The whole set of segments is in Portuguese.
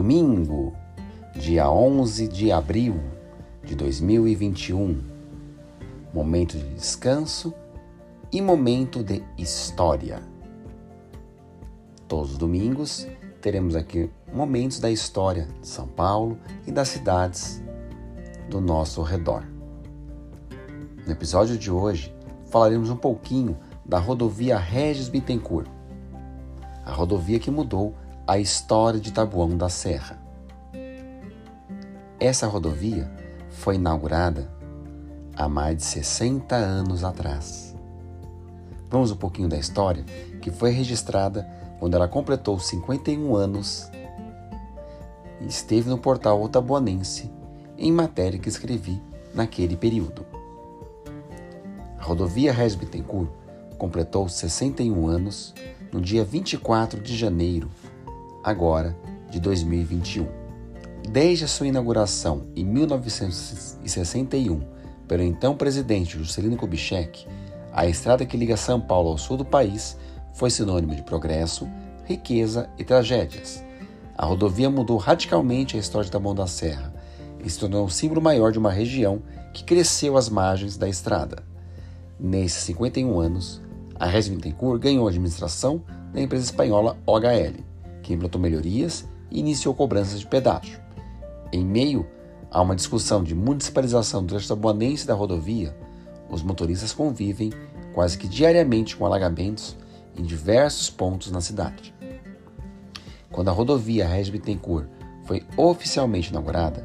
Domingo, dia 11 de abril de 2021. Momento de descanso e momento de história. Todos os domingos teremos aqui momentos da história de São Paulo e das cidades do nosso redor. No episódio de hoje, falaremos um pouquinho da rodovia Regis Bittencourt, a rodovia que mudou a história de Tabuão da Serra. Essa rodovia foi inaugurada há mais de 60 anos atrás. Vamos um pouquinho da história que foi registrada quando ela completou 51 anos e esteve no portal Otabuanense em matéria que escrevi naquele período. A rodovia Regis Bittencourt completou 61 anos no dia 24 de janeiro, agora de 2021. Desde a sua inauguração em 1961 pelo então presidente Juscelino Kubitschek, a estrada que liga São Paulo ao sul do país foi sinônimo de progresso, riqueza e tragédias. A rodovia mudou radicalmente a história de Taboão da Serra e se tornou um símbolo maior de uma região que cresceu às margens da estrada. Nesses 51 anos, a Regis Bittencourt ganhou a administração da empresa espanhola OHL, que implantou melhorias e iniciou cobranças de pedágio. Em meio a uma discussão de municipalização do trecho tabuanense da rodovia, os motoristas convivem quase que diariamente com alagamentos em diversos pontos na cidade. Quando a rodovia Regis Bittencourt foi oficialmente inaugurada,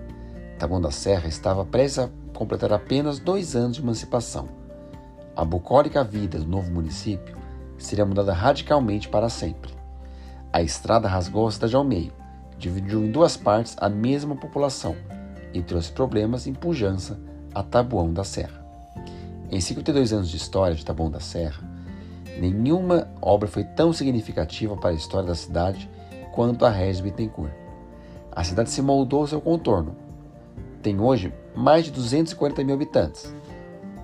Taboão da Serra estava prestes a completar apenas dois anos de emancipação a bucólica vida do novo município seria mudada radicalmente para sempre. A estrada rasgou a cidade ao meio, dividiu em duas partes a mesma população e trouxe problemas e pujança a Tabuão da Serra. Em 52 anos de história de Tabuão da Serra, nenhuma obra foi tão significativa para a história da cidade quanto a Regis Bittencourt. A cidade se moldou ao seu contorno. Tem hoje mais de 240 mil habitantes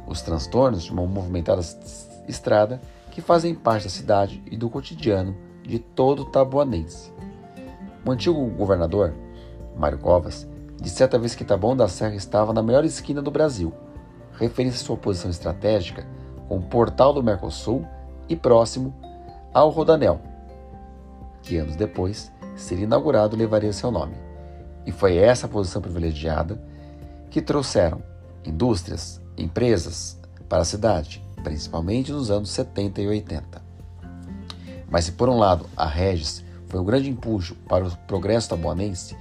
os transtornos de uma movimentada estrada que fazem parte da cidade e do cotidiano de todo tabuanense. O antigo governador, Mário Covas, disse certa vez que Taboão da Serra estava na melhor esquina do Brasil, referindo-se à sua posição estratégica com o portal do Mercosul e próximo ao Rodanel, que anos depois seria inaugurado e levaria seu nome. E foi essa posição privilegiada que trouxeram indústrias, empresas para a cidade, principalmente nos anos 70 e 80. Mas se por um lado a Regis foi um grande empuxo para o progresso tabuanense,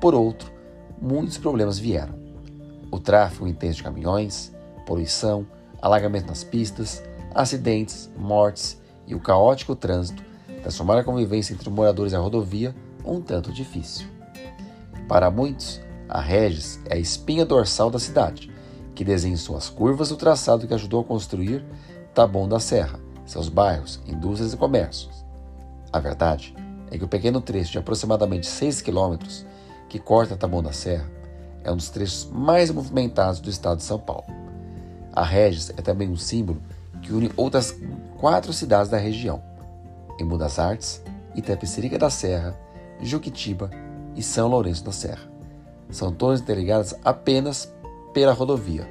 por outro, muitos problemas vieram. O tráfego intenso de caminhões, poluição, alagamento nas pistas, acidentes, mortes e o caótico trânsito transformaram a convivência entre moradores e a rodovia um tanto difícil. Para muitos, a Regis é a espinha dorsal da cidade, que desenha suas curvas o traçado que ajudou a construir Taboão da Serra, seus bairros, indústrias e comércios. A verdade é que o pequeno trecho de aproximadamente 6 quilômetros que corta Taboão da Serra é um dos trechos mais movimentados do estado de São Paulo. A Regis é também um símbolo que une outras quatro cidades da região: Embu das Artes, Itapecerica da Serra, Juquitiba e São Lourenço da Serra. São todas interligadas apenas pela rodovia,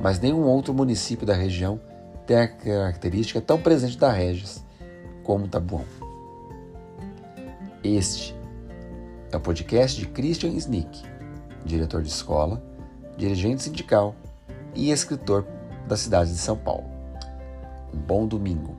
mas nenhum outro município da região tem a característica tão presente da Regis como Tabuão. Este é o podcast de Christian Snick, diretor de escola, dirigente sindical e escritor da cidade de São Paulo. Um bom domingo.